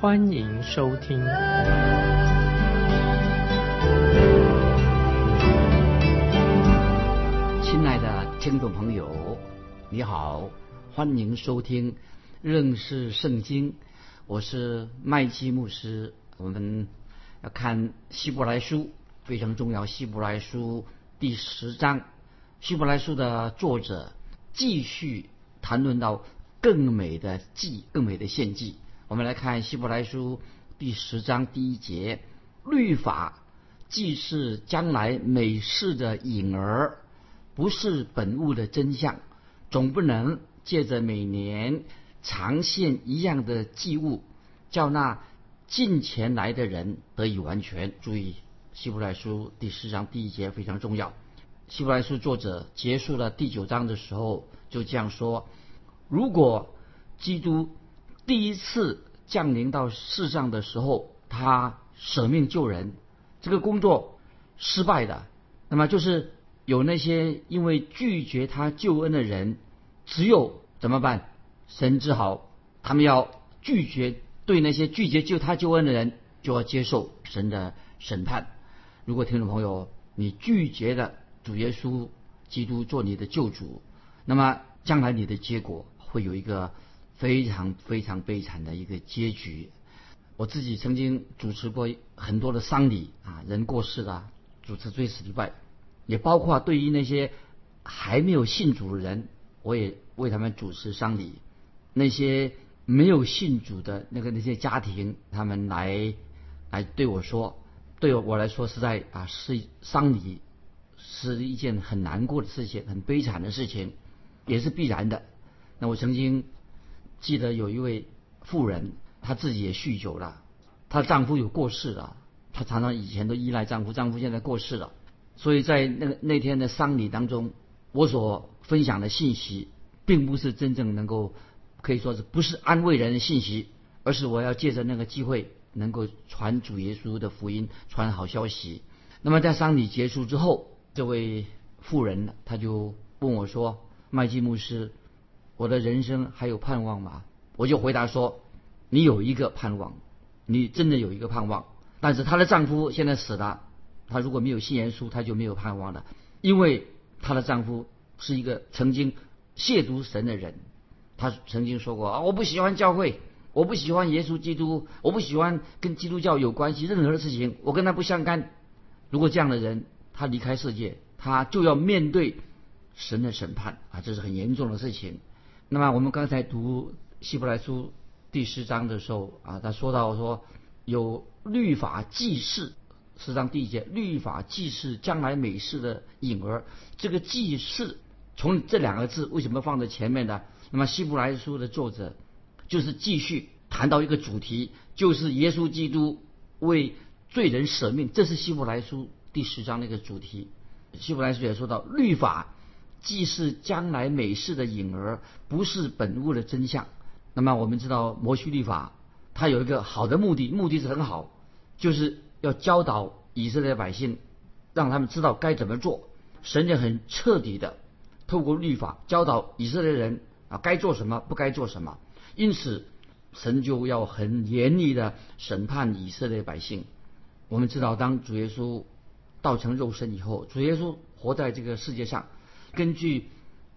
欢迎收听。亲爱的听众朋友，你好，欢迎收听认识圣经。我是麦基牧师。我们要看希伯来书，非常重要。希伯来书。第十章，希伯来书的作者继续谈论到更美的祭、更美的献祭。我们来看希伯来书第十章第一节：律法既是将来美事的影儿，不是本物的真相，总不能借着每年常献一样的祭物，叫那近前来的人得以完全。注意。希伯来书第十章第一节非常重要。希伯来书作者结束了第九章的时候，就这样说：如果基督第一次降临到世上的时候，他舍命救人，这个工作失败的，那么就是有那些因为拒绝他救恩的人，只有怎么办？神只好他们要拒绝对那些拒绝救他救恩的人，就要接受神的审判。如果听众朋友你拒绝了主耶稣基督做你的救主，那么将来你的结果会有一个非常非常悲惨的一个结局。我自己曾经主持过很多的丧礼啊，人过世了，主持追思礼拜，也包括对于那些还没有信主的人，我也为他们主持丧礼。那些没有信主的那个那些家庭，他们来来对我说。对我来说，实在啊是丧礼，是一件很难过的事情，很悲惨的事情，也是必然的。那我曾经记得有一位妇人，她自己也酗酒了，她丈夫有过世了，她常常以前都依赖丈夫，丈夫现在过世了，所以在那个那天的丧礼当中，我所分享的信息，并不是真正能够可以说是不是安慰人的信息，而是我要借着那个机会。能够传主耶稣的福音，传好消息。那么在丧礼结束之后，这位妇人她就问我说：“麦基牧师，我的人生还有盼望吗？”我就回答说：“你有一个盼望，你真的有一个盼望。但是她的丈夫现在死了，她如果没有信耶稣，她就没有盼望了，因为她的丈夫是一个曾经亵渎神的人。他曾经说过啊，我不喜欢教会。”我不喜欢耶稣基督，我不喜欢跟基督教有关系任何的事情，我跟他不相干。如果这样的人他离开世界，他就要面对神的审判啊，这是很严重的事情。那么我们刚才读希伯来书第十章的时候啊，他说到说有律法记事，十章第一节，律法记事将来美事的影儿。这个记事从这两个字为什么放在前面呢？那么希伯来书的作者。就是继续谈到一个主题，就是耶稣基督为罪人舍命，这是希伯来书第十章的一个主题。希伯来书也说到，律法既是将来美事的影儿，不是本物的真相。那么我们知道，摩西律法它有一个好的目的，目的是很好，就是要教导以色列百姓，让他们知道该怎么做。神也很彻底的透过律法教导以色列人啊，该做什么，不该做什么。因此，神就要很严厉的审判以色列百姓。我们知道，当主耶稣道成肉身以后，主耶稣活在这个世界上。根据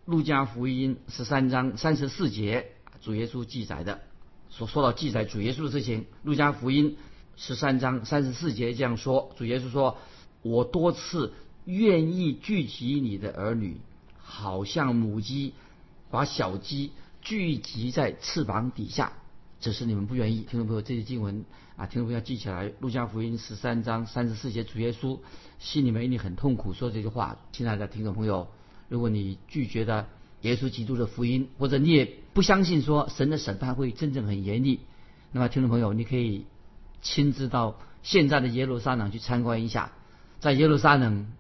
路加福音十三章三十四节，主耶稣记载的所说到记载主耶稣的事情。路加福音十三章三十四节这样说：主耶稣说：“我多次愿意聚集你的儿女，好像母鸡把小鸡。”聚集在翅膀底下，只是你们不愿意。听众朋友，这些经文啊，听众朋友要记起来。路加福音十三章三十四节，主耶稣心里面一定很痛苦，说这句话。亲爱的听众朋友，如果你拒绝的耶稣基督的福音，或者你也不相信说神的审判会真正很严厉，那么听众朋友，你可以亲自到现在的耶路撒冷去参观一下，在耶路撒冷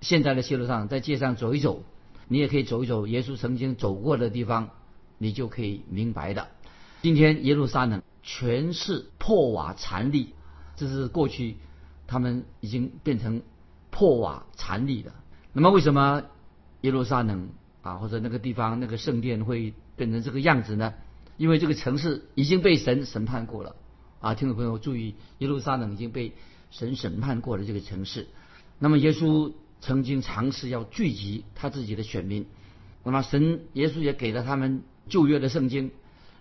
现在的耶路撒冷，在街上走一走，你也可以走一走耶稣曾经走过的地方，你就可以明白的。今天耶路撒冷全是破瓦残壁，这是过去他们已经变成破瓦残壁的。那么为什么耶路撒冷啊或者那个地方那个圣殿会变成这个样子呢？因为这个城市已经被神审判过了啊！听众朋友注意，耶路撒冷已经被神审判过了这个城市。那么耶稣曾经尝试要聚集他自己的选民，那么神耶稣也给了他们旧约的圣经，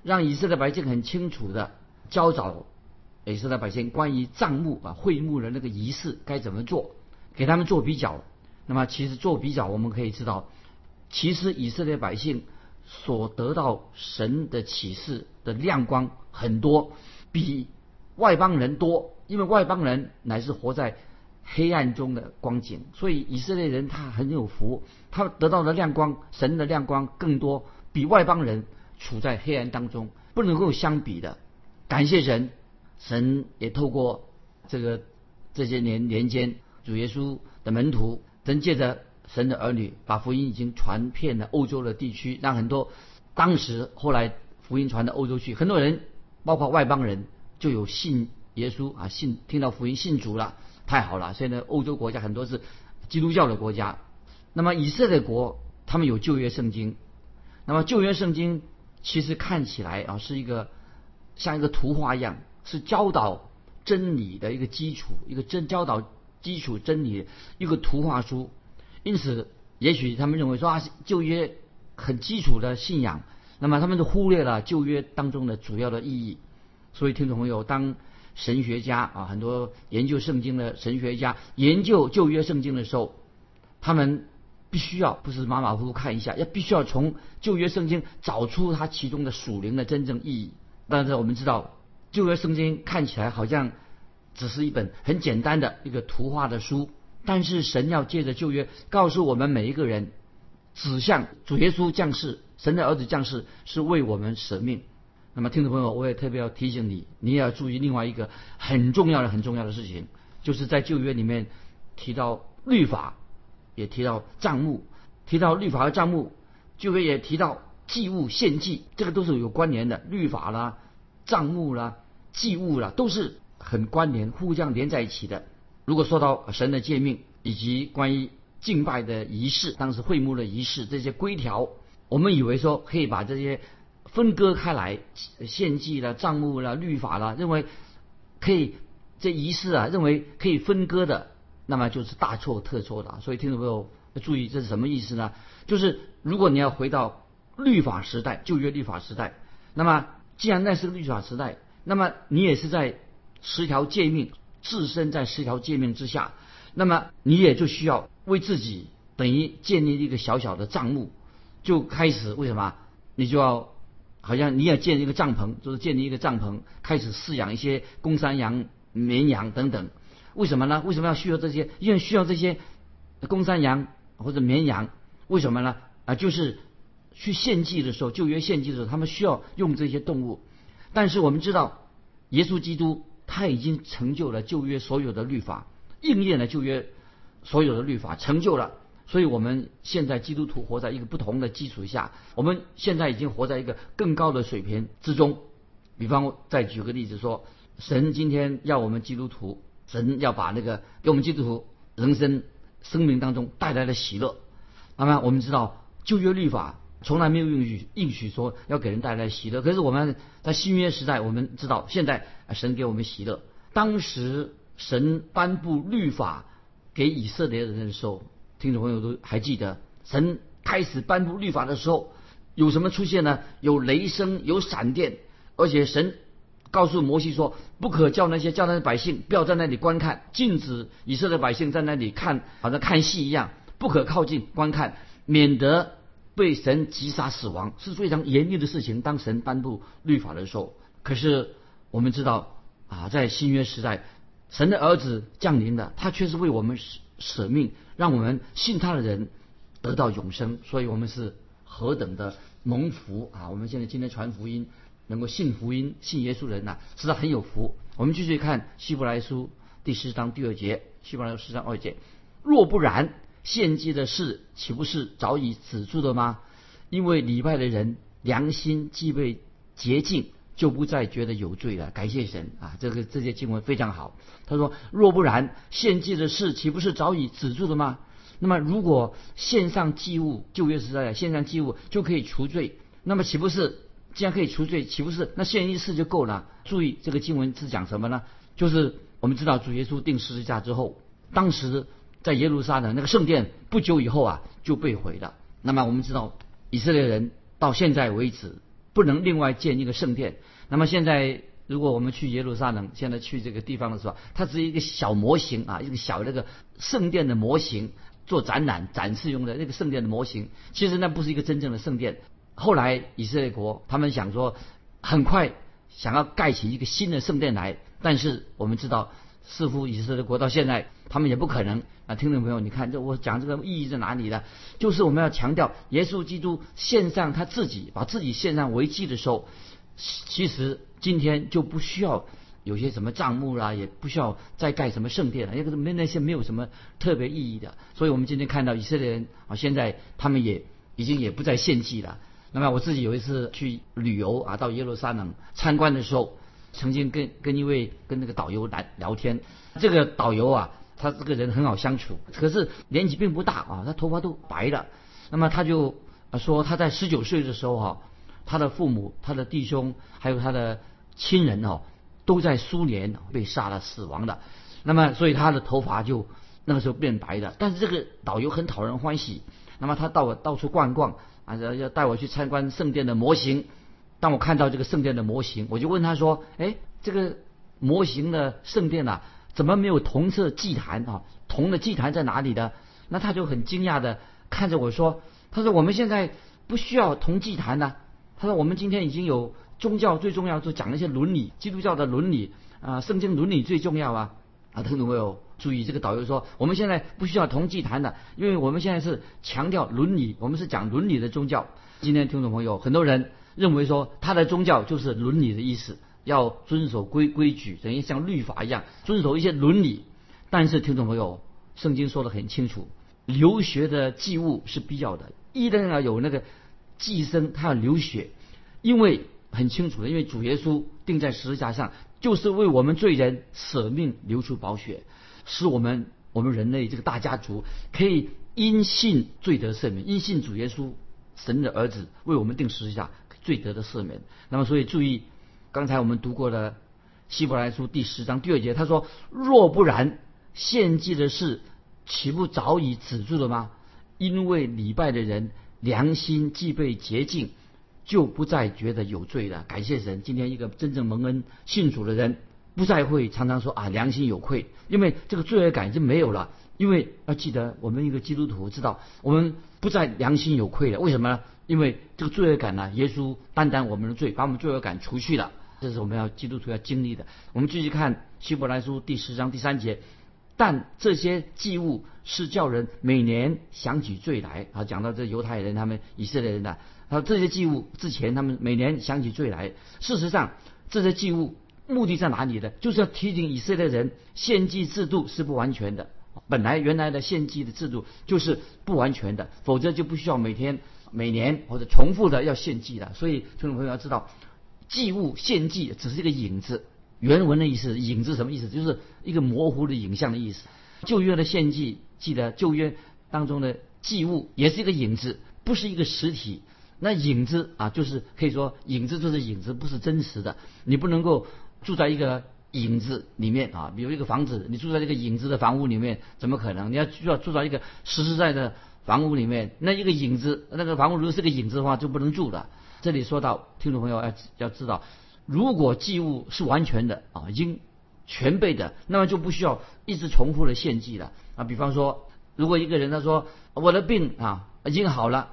让以色列百姓很清楚的教导以色列百姓关于账目啊会幕的那个仪式该怎么做，给他们做比较。那么其实做比较，我们可以知道，其实以色列百姓所得到神的启示的亮光很多，比外邦人多，因为外邦人乃是活在黑暗中的光景，所以以色列人他很有福，他得到的亮光，神的亮光更多，比外邦人处在黑暗当中不能够相比的。感谢神，神也透过这个这些年年间主耶稣的门徒。神借着神的儿女，把福音已经传遍了欧洲的地区，让很多当时后来福音传到欧洲去，很多人包括外邦人就有信耶稣啊，信听到福音信主了，太好了！现在欧洲国家很多是基督教的国家。那么以色列国他们有旧约圣经，那么旧约圣经其实看起来啊是一个像一个图画一样，是教导真理的一个基础，一个真教导。基础真理一个图画书，因此也许他们认为说啊旧约很基础的信仰，那么他们就忽略了旧约当中的主要的意义。所以听众朋友，当神学家啊很多研究圣经的神学家研究旧约圣经的时候，他们必须要不是马马虎虎看一下，要必须要从旧约圣经找出它其中的属灵的真正意义。但是我们知道旧约圣经看起来好像。只是一本很简单的一个图画的书，但是神要借着旧约告诉我们每一个人，指向主耶稣降世，神的儿子降世是为我们舍命。那么听众朋友，我也特别要提醒你，你也要注意另外一个很重要的、很重要的事情，就是在旧约里面提到律法，也提到账目，提到律法和账目，旧约也提到祭物献祭，这个都是有关联的，律法啦、账目啦、祭物啦，都是。很关联，互相连在一起的。如果说到神的诫命以及关于敬拜的仪式，当时会幕的仪式这些规条，我们以为说可以把这些分割开来，献祭了、账目了、律法了，认为可以这仪式啊，认为可以分割的，那么就是大错特错的。所以听众朋友注意，这是什么意思呢？就是如果你要回到律法时代，旧约律法时代，那么既然那是个律法时代，那么你也是在。十条诫命，置身在十条诫命之下，那么你也就需要为自己等于建立一个小小的账目，就开始为什么？你就要好像你也建一个帐篷，就是建立一个帐篷，开始饲养一些公山羊、绵羊等等。为什么呢？为什么要需要这些？因为需要这些公山羊或者绵羊，为什么呢？啊，就是去献祭的时候，旧约献祭的时候，他们需要用这些动物。但是我们知道，耶稣基督。他已经成就了旧约所有的律法，应验了旧约所有的律法，成就了。所以我们现在基督徒活在一个不同的基础下，我们现在已经活在一个更高的水平之中。比方再举个例子说，神今天要我们基督徒，神要把那个给我们基督徒人生生命当中带来的喜乐。那么我们知道旧约律法。从来没有允许应许说要给人带来喜乐，可是我们在新约时代，我们知道现在神给我们喜乐。当时神颁布律法给以色列人的时候，听众朋友都还记得，神开始颁布律法的时候有什么出现呢？有雷声，有闪电，而且神告诉摩西说，不可叫那些叫那些百姓不要在那里观看，禁止以色列百姓在那里看，好像看戏一样，不可靠近观看，免得。被神击杀死亡是非常严厉的事情。当神颁布律法的时候，可是我们知道啊，在新约时代，神的儿子降临了，他却是为我们舍舍命，让我们信他的人得到永生。所以我们是何等的蒙福啊！我们现在今天传福音，能够信福音、信耶稣人呐，实在很有福。我们继续看希伯来书第十章第二节，希伯来书十章二节，若不然，献祭的事岂不是早已止住了吗？因为礼拜的人良心既被洁净，就不再觉得有罪了。感谢神啊！这个这些经文非常好。他说：若不然，献祭的事岂不是早已止住了吗？那么，如果献上祭物，旧约时代献上祭物就可以除罪，那么岂不是既然可以除罪，岂不是那献一次就够了？注意这个经文是讲什么呢？就是我们知道主耶稣定十字架之后，当时在耶路撒冷那个圣殿不久以后啊就被毁了。那么我们知道以色列人到现在为止不能另外建一个圣殿。那么现在如果我们去耶路撒冷，现在去这个地方的时候，它只是一个小模型啊，一个小那个圣殿的模型。做展览展示用的那个圣殿的模型，其实那不是一个真正的圣殿。后来以色列国他们想说，很快想要盖起一个新的圣殿来，但是我们知道，似乎以色列国到现在他们也不可能啊。听众朋友，你看这我讲这个意义在哪里呢？就是我们要强调，耶稣基督献上他自己，把自己献上为祭的时候，其实今天就不需要。有些什么账目啦，也不需要再盖什么圣殿了，因为没那些没有什么特别意义的。所以我们今天看到以色列人啊，现在他们也已经也不再献祭了。那么我自己有一次去旅游啊，到耶路撒冷参观的时候，曾经跟跟一位跟那个导游来聊天。这个导游啊，他这个人很好相处，可是年纪并不大啊，他头发都白了。那么他就说他在十九岁的时候哈，他的父母、他的弟兄还有他的亲人哦。都在苏联被杀了死亡的，那么所以他的头发就那个时候变白的。但是这个导游很讨人欢喜，那么他到我到处逛逛啊，要要带我去参观圣殿的模型。当我看到这个圣殿的模型，我就问他说：“哎，这个模型的圣殿呐，怎么没有铜色祭坛啊？铜的祭坛在哪里的？”那他就很惊讶的看着我说：“他说我们现在不需要铜祭坛呢。他说我们今天已经有。”宗教最重要就讲那些伦理，基督教的伦理啊，圣经伦理最重要啊啊！听懂没有？注意，这个导游说，我们现在不需要同祭坛的，因为我们现在是强调伦理，我们是讲伦理的宗教。今天听众朋友，很多人认为说他的宗教就是伦理的意思，要遵守规规矩，等于像律法一样遵守一些伦理。但是听众朋友，圣经说的很清楚，流血的祭物是必要的，一定要有那个祭牲，他要流血，因为。很清楚的，因为主耶稣钉在十字架上，就是为我们罪人舍命流出宝血，使我们我们人类这个大家族可以因信罪得赦免，因信主耶稣神的儿子为我们定十字架罪得的赦免。那么，所以注意，刚才我们读过的希伯来书第十章第二节，他说：“若不然，献祭的事岂不早已止住了吗？因为礼拜的人良心既被洁净。”就不再觉得有罪了。感谢神，今天一个真正蒙恩信主的人，不再会常常说啊良心有愧，因为这个罪恶感已经没有了。因为要记得，我们一个基督徒知道，我们不再良心有愧了。为什么呢？因为这个罪恶感呢，耶稣担当我们的罪，把我们罪恶感除去了。这是我们要基督徒要经历的。我们继续看希伯来书第十章第三节，但这些祭物是叫人每年想起罪来啊。讲到这犹太人他们以色列人的。他这些祭物之前，他们每年想起罪来。事实上，这些祭物目的在哪里呢？就是要提醒以色列人，献祭制度是不完全的。本来原来的献祭的制度就是不完全的，否则就不需要每天、每年或者重复的要献祭的。所以，听众朋友要知道，祭物献祭只是一个影子。原文的意思，影子什么意思？就是一个模糊的影像的意思。旧约的献祭，记得旧约当中的祭物也是一个影子，不是一个实体。那影子啊，就是可以说影子就是影子，不是真实的。你不能够住在一个影子里面啊，比如一个房子，你住在这个影子的房屋里面，怎么可能？你要需要住在一个实实在的房屋里面，那一个影子，那个房屋如果是个影子的话，就不能住了。这里说到，听众朋友要要知道，如果祭物是完全的啊，已经全备的，那么就不需要一直重复的献祭了啊。比方说，如果一个人他说我的病啊已经好了。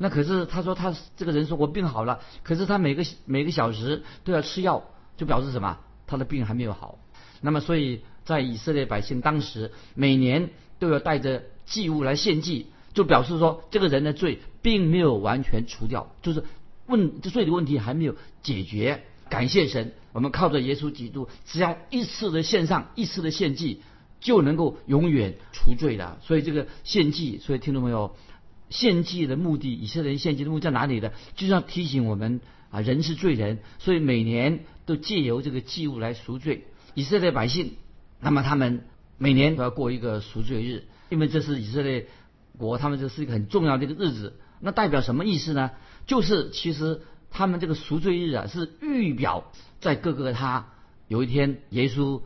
那可是他说他这个人说我病好了，可是他每个每个小时都要吃药，就表示什么？他的病还没有好。那么所以在以色列百姓当时每年都要带着祭物来献祭，就表示说这个人的罪并没有完全除掉，就是问这罪的问题还没有解决。感谢神，我们靠着耶稣基督，只要一次的献上，一次的献祭，就能够永远除罪的。所以这个献祭，所以听众朋友，献祭的目的，以色列人献祭的目的在哪里呢？就是要提醒我们啊，人是罪人，所以每年都借由这个祭物来赎罪。以色列百姓，那么他们每年都要过一个赎罪日，因为这是以色列国，他们这是一个很重要的一个日子。那代表什么意思呢？就是其实他们这个赎罪日啊，是预表在各个他有一天耶稣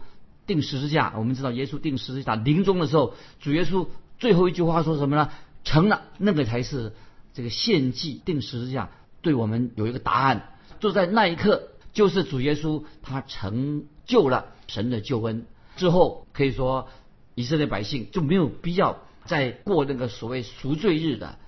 定十字架。我们知道耶稣定十字架临终的时候，主耶稣最后一句话说什么呢？成了，那个才是这个献祭定十字架对我们有一个答案。就在那一刻，就是主耶稣他成就了。神的救恩之后，可以说以色列百姓就没有必要在过那个所谓赎罪日的。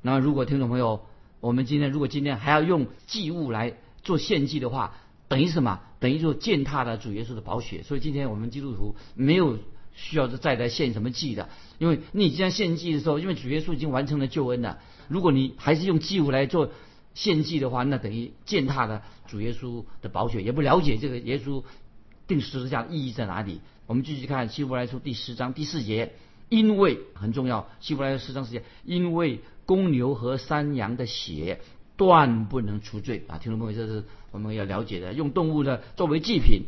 那么，如果听众朋友，我们今天如果今天还要用祭物来做献祭的话，等于什么？等于就践踏了主耶稣的宝血。所以今天我们基督徒没有需要再来献什么祭的，因为你既然献祭的时候，因为主耶稣已经完成了救恩了。如果你还是用祭物来做献祭的话，那等于践踏了主耶稣的宝血，也不了解这个耶稣。定十字架的意义在哪里？我们继续看希伯来书第十章第四节，因为很重要。希伯来书十章四节，因为公牛和山羊的血断不能除罪啊！听众朋友，这是我们要了解的。用动物的作为祭品，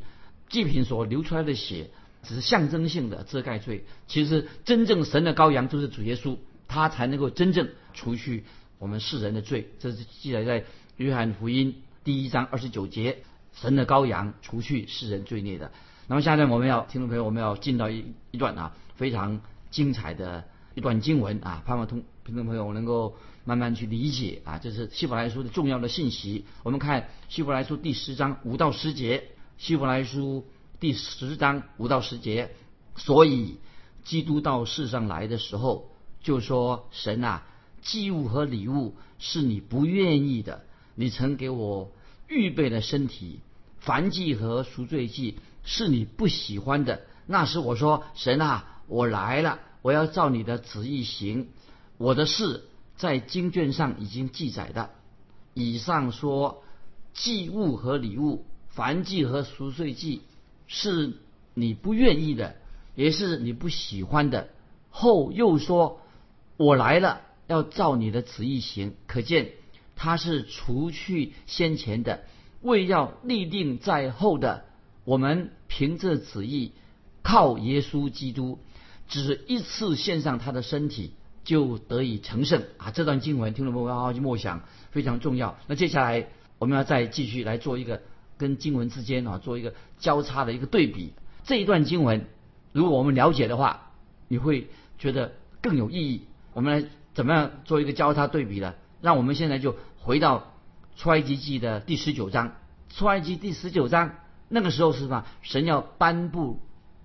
祭品所流出来的血只是象征性的遮盖罪。其实真正神的羔羊就是主耶稣，他才能够真正除去我们世人的罪。这是记载在约翰福音第一章二十九节。神的羔羊除去世人罪孽的。那么现在我们要听众朋友，我们要进到一一段啊非常精彩的一段经文啊，盼望同听众朋友能够慢慢去理解啊，这是希伯来书的重要的信息。我们看希伯来书第十章五到十节，希伯来书第十章五到十节，所以基督到世上来的时候，就说神啊，祭物和礼物是你不愿意的，你曾给我。预备的身体，凡祭和赎罪祭是你不喜欢的。那时我说：“神啊，我来了，我要照你的旨意行。我的事在经卷上已经记载的。以上说祭物和礼物，凡祭和赎罪祭是你不愿意的，也是你不喜欢的。后又说：我来了，要照你的旨意行。可见。他是除去先前的，为要立定在后的。我们凭着旨意，靠耶稣基督，只一次献上他的身体，就得以成圣啊！这段经文听众朋友好好去默想，非常重要。那接下来我们要再继续来做一个跟经文之间啊，做一个交叉的一个对比。这一段经文，如果我们了解的话，你会觉得更有意义。我们来怎么样做一个交叉对比呢？让我们现在就回到出埃及记的第十九章。出埃及第十九章那个时候是什么？神要颁布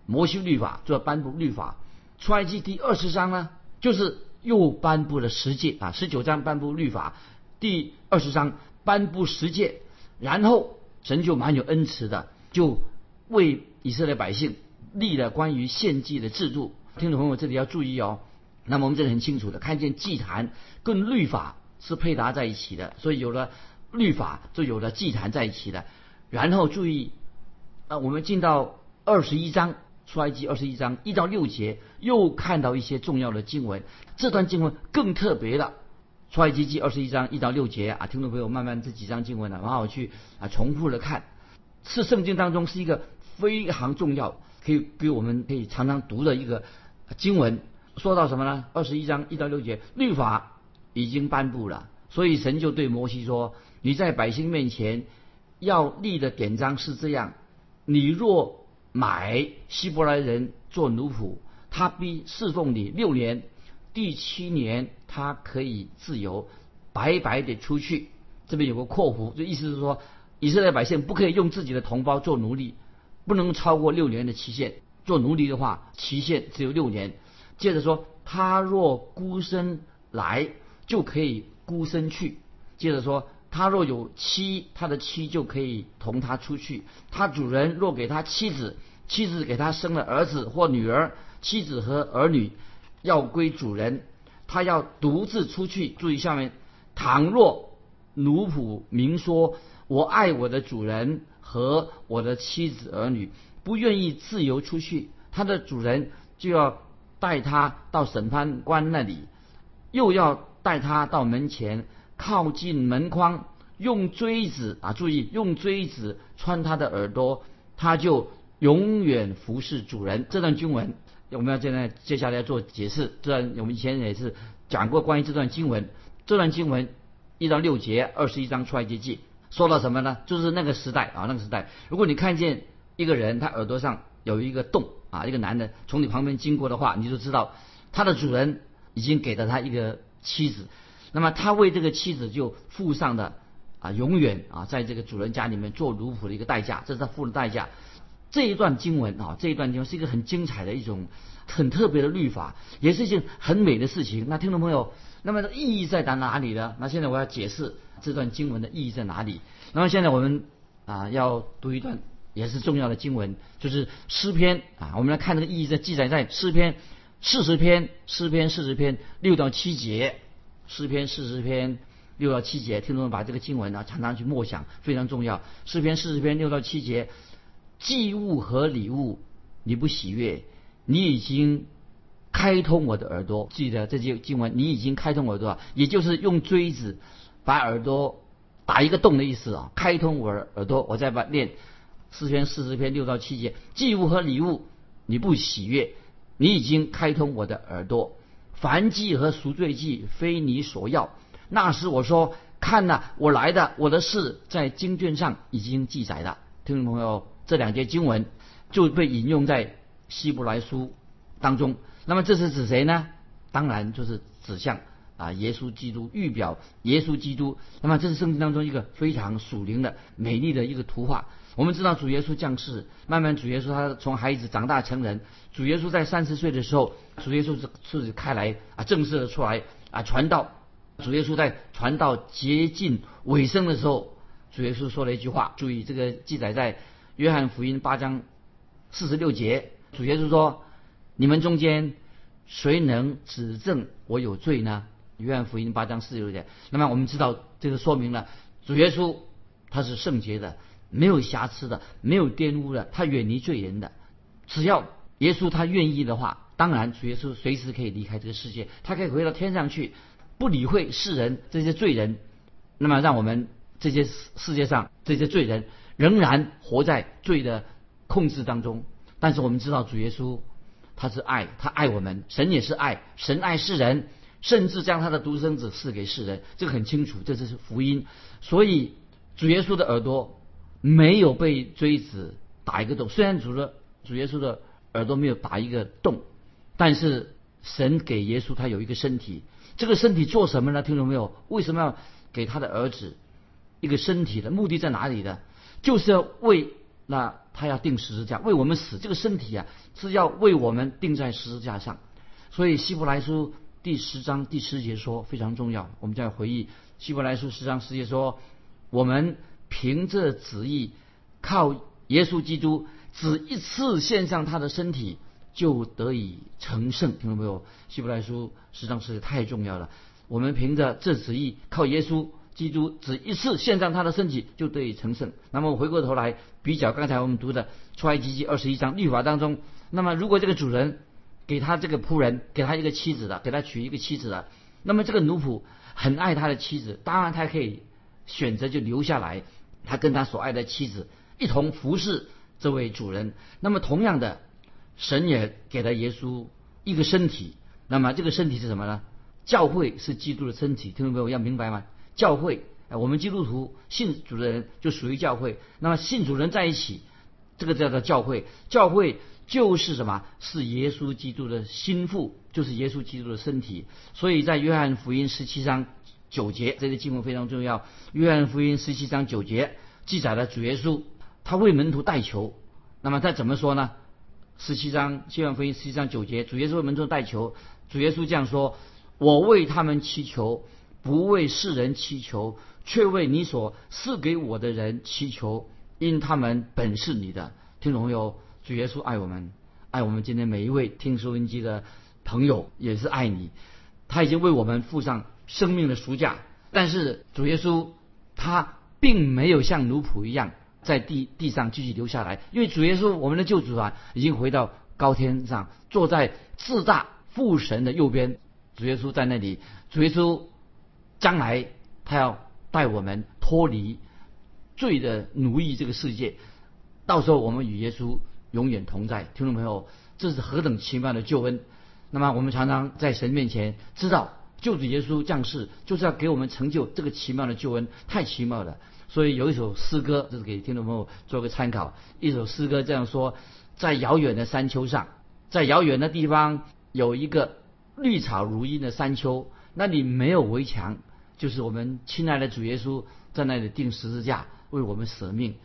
摩西律法，就要颁布律法。出埃及第二十章呢，就是又颁布了十诫啊。十九章颁布律法，第二十章颁布十诫，然后神就蛮有恩慈的，就为以色列百姓立了关于献祭的制度。听众朋友这里要注意哦。那么我们这里很清楚的看见祭坛跟律法。是配搭在一起的，所以有了律法，就有了祭坛在一起的。然后注意，啊，我们进到二十一章出埃及二十一章一到六节，又看到一些重要的经文。这段经文更特别了，出埃及记二十一章一到六节啊，听众朋友慢慢这几章经文呢，然后去啊重复的看，是圣经当中是一个非常重要，可以给我们可以常常读的一个经文。说到什么呢？二十一章一到六节，律法。已经颁布了，所以神就对摩西说：“你在百姓面前要立的典章是这样：你若买希伯来人做奴仆，他必侍奉你六年，第七年他可以自由，白白的出去。这边有个括弧，就意思是说，以色列百姓不可以用自己的同胞做奴隶，不能超过六年的期限。做奴隶的话，期限只有六年。接着说，他若孤身来。”就可以孤身去。接着说，他若有妻，他的妻就可以同他出去。他主人若给他妻子，妻子给他生了儿子或女儿，妻子和儿女要归主人。他要独自出去。注意下面，倘若奴仆明说：“我爱我的主人和我的妻子儿女，不愿意自由出去，他的主人就要带他到审判官那里，又要带他到门前，靠近门框，用锥子啊，注意用锥子穿他的耳朵，他就永远服侍主人。这段经文我们要现在接下来做解释。这段我们以前也是讲过关于这段经文，这段经文一到六节，二十一章出来节记。说到什么呢？就是那个时代啊，那个时代，如果你看见一个人他耳朵上有一个洞啊，一个男的从你旁边经过的话，你就知道他的主人已经给了他一个妻子，那么他为这个妻子就付上的啊，永远啊，在这个主人家里面做奴仆的一个代价，这是他付的代价。这一段经文啊，这一段经文是一个很精彩的一种很特别的律法，也是一件很美的事情。那听众朋友，那么意义在哪哪里呢？那现在我要解释。这段经文的意义在哪里？那么现在我们啊要读一段也是重要的经文，就是诗篇啊。我们来看这个意义在记载在诗篇四十篇，诗篇四十篇六到七节，诗篇四十篇六到七节，听众们把这个经文啊常常去默想，非常重要。诗篇四十篇六到七节，祭物和礼物你不喜悦，你已经开通我的耳朵。记得这些经文，你已经开通耳朵，也就是用锥子。把耳朵打一个洞的意思啊，开通我耳朵，我再把念四篇四十篇六到七节，祭物和礼物你不喜悦，你已经开通我的耳朵，凡祭和赎罪祭非你所要。那时我说，看呐，我来的，我的事在经卷上已经记载了。听众朋友，这两节经文就被引用在希伯来书当中。那么这是指谁呢？当然就是指向。啊，耶稣基督预表耶稣基督，那么这是圣经当中一个非常属灵的美丽的一个图画。我们知道主耶稣降世，慢慢主耶稣他从孩子长大成人。主耶稣在三十岁的时候，主耶稣是是开来啊，正式的出来啊传道。主耶稣在传道接近尾声的时候，主耶稣说了一句话，注意这个记载在约翰福音八章四十六节。主耶稣说：“你们中间谁能指证我有罪呢？”约翰福音八章四十六节，那么我们知道，这个说明了主耶稣他是圣洁的，没有瑕疵的，没有玷污的，他远离罪人的。只要耶稣他愿意的话，当然主耶稣随时可以离开这个世界，他可以回到天上去，不理会世人这些罪人。那么让我们这些世世界上这些罪人仍然活在罪的控制当中。但是我们知道主耶稣他是爱，他爱我们，神也是爱，神爱世人。甚至将他的独生子赐给世人，这个很清楚，这就是福音。所以主耶稣的耳朵没有被锥子打一个洞，虽然主的主耶稣的耳朵没有打一个洞，但是神给耶稣他有一个身体，这个身体做什么呢？听懂没有？为什么要给他的儿子一个身体的目的在哪里的？就是要为那他要定十字架，为我们死。这个身体啊是要为我们定在十字架上。所以希伯来书。第十章第十节说非常重要，我们再回忆希伯来书十章十节说，我们凭着旨意，靠耶稣基督只一次献上他的身体，就得以成圣。听到没有？希伯来书十章十节太重要了。我们凭着这旨意，靠耶稣基督只一次献上他的身体，就得以成圣。那么回过头来比较刚才我们读的出埃及记二十一章律法当中，那么如果这个主人。给他这个仆人，给他一个妻子的，给他娶一个妻子的。那么这个奴仆很爱他的妻子，当然他可以选择就留下来，他跟他所爱的妻子一同服侍这位主人。那么同样的，神也给了耶稣一个身体。那么这个身体是什么呢？教会是基督的身体，听众朋友要明白吗？教会，我们基督徒信主的人就属于教会。那么信主人在一起，这个叫做教会。教会。就是什么？是耶稣基督的心腹，就是耶稣基督的身体。所以在约翰福音十七章九节，这个经文非常重要。约翰福音十七章九节记载了主耶稣他为门徒代求。那么他怎么说呢？十七章约翰福音十七章九节，主耶稣为门徒代求。主耶稣这样说：“我为他们祈求，不为世人祈求，却为你所赐给我的人祈求，因他们本是你的。”听懂没有？主耶稣爱我们，爱我们今天每一位听收音机的朋友也是爱你。他已经为我们付上生命的赎价，但是主耶稣他并没有像奴仆一样在地地上继续留下来，因为主耶稣我们的救主啊，已经回到高天上，坐在至大父神的右边。主耶稣在那里，主耶稣将来他要带我们脱离罪的奴役这个世界，到时候我们与耶稣永远同在。听众朋友，这是何等奇妙的救恩！那么我们常常在神面前知道。救主耶稣降世，就是要给我们成就这个奇妙的救恩，太奇妙了。所以有一首诗歌，就是给听众朋友做个参考。一首诗歌这样说：在遥远的山丘上，在遥远的地方，有一个绿草如茵的山丘，那里没有围墙，就是我们亲爱的主耶稣在那里钉十字架，为我们舍命。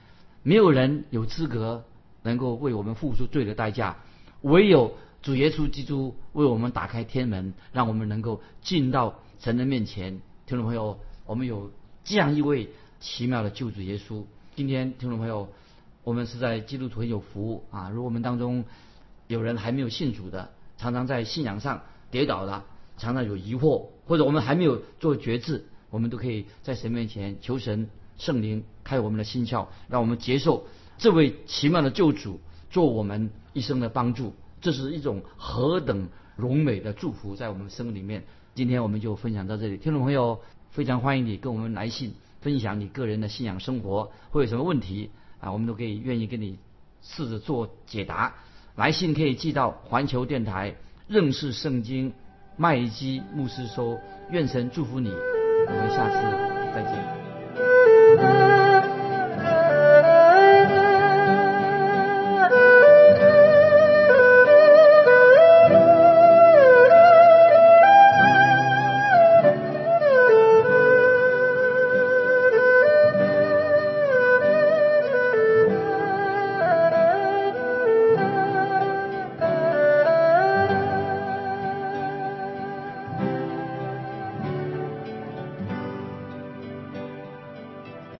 没有人有资格能够为我们付出罪的代价，唯有。主耶稣基督为我们打开天门，让我们能够进到神的面前。听众朋友，我们有这样一位奇妙的救主耶稣。今天，听众朋友，我们是在基督徒有福务啊！如果我们当中有人还没有信主的，常常在信仰上跌倒了，常常有疑惑，或者我们还没有做决志，我们都可以在神面前求神圣灵开我们的心窍，让我们接受这位奇妙的救主做我们一生的帮助。这是一种何等荣美的祝福，在我们生命里面。今天我们就分享到这里，听众朋友非常欢迎你跟我们来信分享你个人的信仰生活，会有什么问题啊？我们都可以愿意跟你试着做解答。来信可以寄到环球电台认识圣经麦基牧师收。愿神祝福你，我们下次再见。